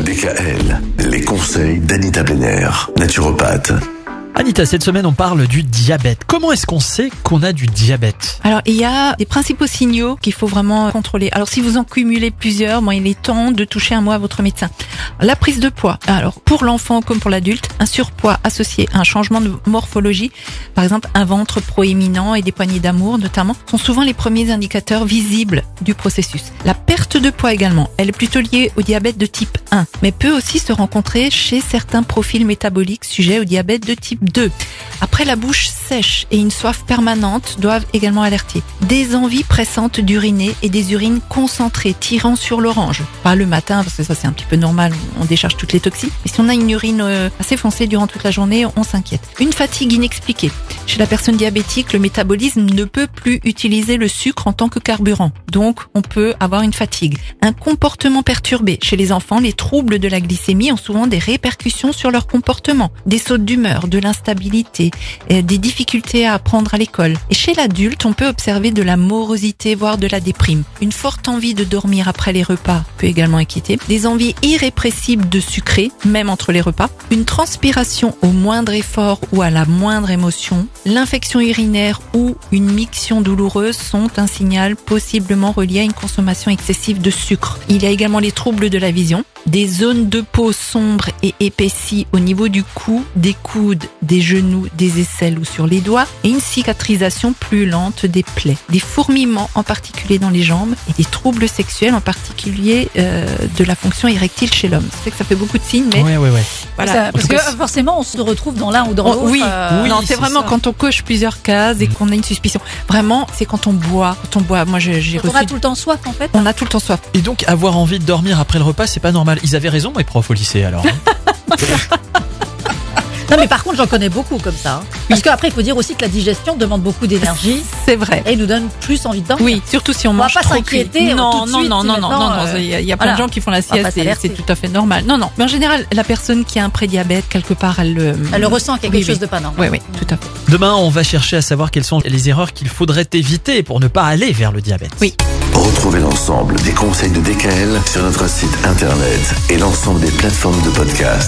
DKL, les conseils d'Anita Benner, naturopathe. Anita, cette semaine, on parle du diabète. Comment est-ce qu'on sait qu'on a du diabète Alors, il y a des principaux signaux qu'il faut vraiment contrôler. Alors, si vous en cumulez plusieurs, bon, il est temps de toucher un mot à votre médecin. La prise de poids. Alors, pour l'enfant comme pour l'adulte, un surpoids associé à un changement de morphologie, par exemple un ventre proéminent et des poignées d'amour notamment, sont souvent les premiers indicateurs visibles du processus. La perte de poids également, elle est plutôt liée au diabète de type 1, mais peut aussi se rencontrer chez certains profils métaboliques sujets au diabète de type 2. Après la bouche sèche et une soif permanente doivent également alerter. Des envies pressantes d'uriner et des urines concentrées tirant sur l'orange. Pas le matin parce que ça c'est un petit peu normal, on décharge toutes les toxines. Mais si on a une urine euh, assez foncée durant toute la journée, on s'inquiète. Une fatigue inexpliquée. Chez la personne diabétique, le métabolisme ne peut plus utiliser le sucre en tant que carburant. Donc on peut avoir une fatigue. Un comportement perturbé. Chez les enfants, les troubles de la glycémie ont souvent des répercussions sur leur comportement. Des sautes d'humeur, de l'instabilité, euh, des difficultés à apprendre à l'école. Et chez l'adulte, on peut observer de la morosité, voire de la déprime. Une forte envie de dormir après les repas peut également inquiéter. Des envies irrépressibles de sucrer, même entre les repas. Une transpiration au moindre effort ou à la moindre émotion. L'infection urinaire ou une miction douloureuse sont un signal possiblement relié à une consommation excessive de sucre. Il y a également les troubles de la vision, des zones de peau sombres et épaissies au niveau du cou, des coudes, des genoux, des aisselles ou sur les doigts, et une cicatrisation plus lente des plaies, des fourmillements en particulier dans les jambes et des troubles sexuels en particulier euh, de la fonction érectile chez l'homme. C'est que ça fait beaucoup de signes, mais Ouais, ouais, ouais. voilà. Ça- parce que forcément, on se retrouve dans l'un ou dans Oh, l'autre. oui, euh, oui, non, c'est vraiment ça. quand on coche plusieurs cases et qu'on a une suspicion. Vraiment, c'est quand on boit. Quand on boit, moi j'ai j'ai quand on reçu. a tout le temps soif, en fait. On a tout le temps soif. Et donc, avoir envie de dormir après le repas, c'est pas normal. Ils avaient raison, mes profs au lycée, alors. hein. Non, mais par contre, j'en connais beaucoup comme ça. hein. Parce qu'après, il faut dire aussi que la digestion demande beaucoup d'énergie C'est vrai. et nous donne plus envie de dormir. Oui, surtout si on, On va mange pas trop cuit. s'inquiéter, Non, non, non, non, non, non, non, Il y a, il y a plein voilà. de gens qui font la va sieste, pas c'est tout à fait normal. Non, non. Mais en général, la personne qui a un prédiabète, quelque part, elle le. Elle ressent qu'il y a Oui, quelque chose oui. de pas normal. Oui, oui, tout à fait. Demain, on va chercher à savoir quelles sont les erreurs qu'il faudrait éviter pour ne pas aller vers le diabète. Oui. Retrouvez l'ensemble des conseils de DKL sur notre site internet et l'ensemble des plateformes de podcast.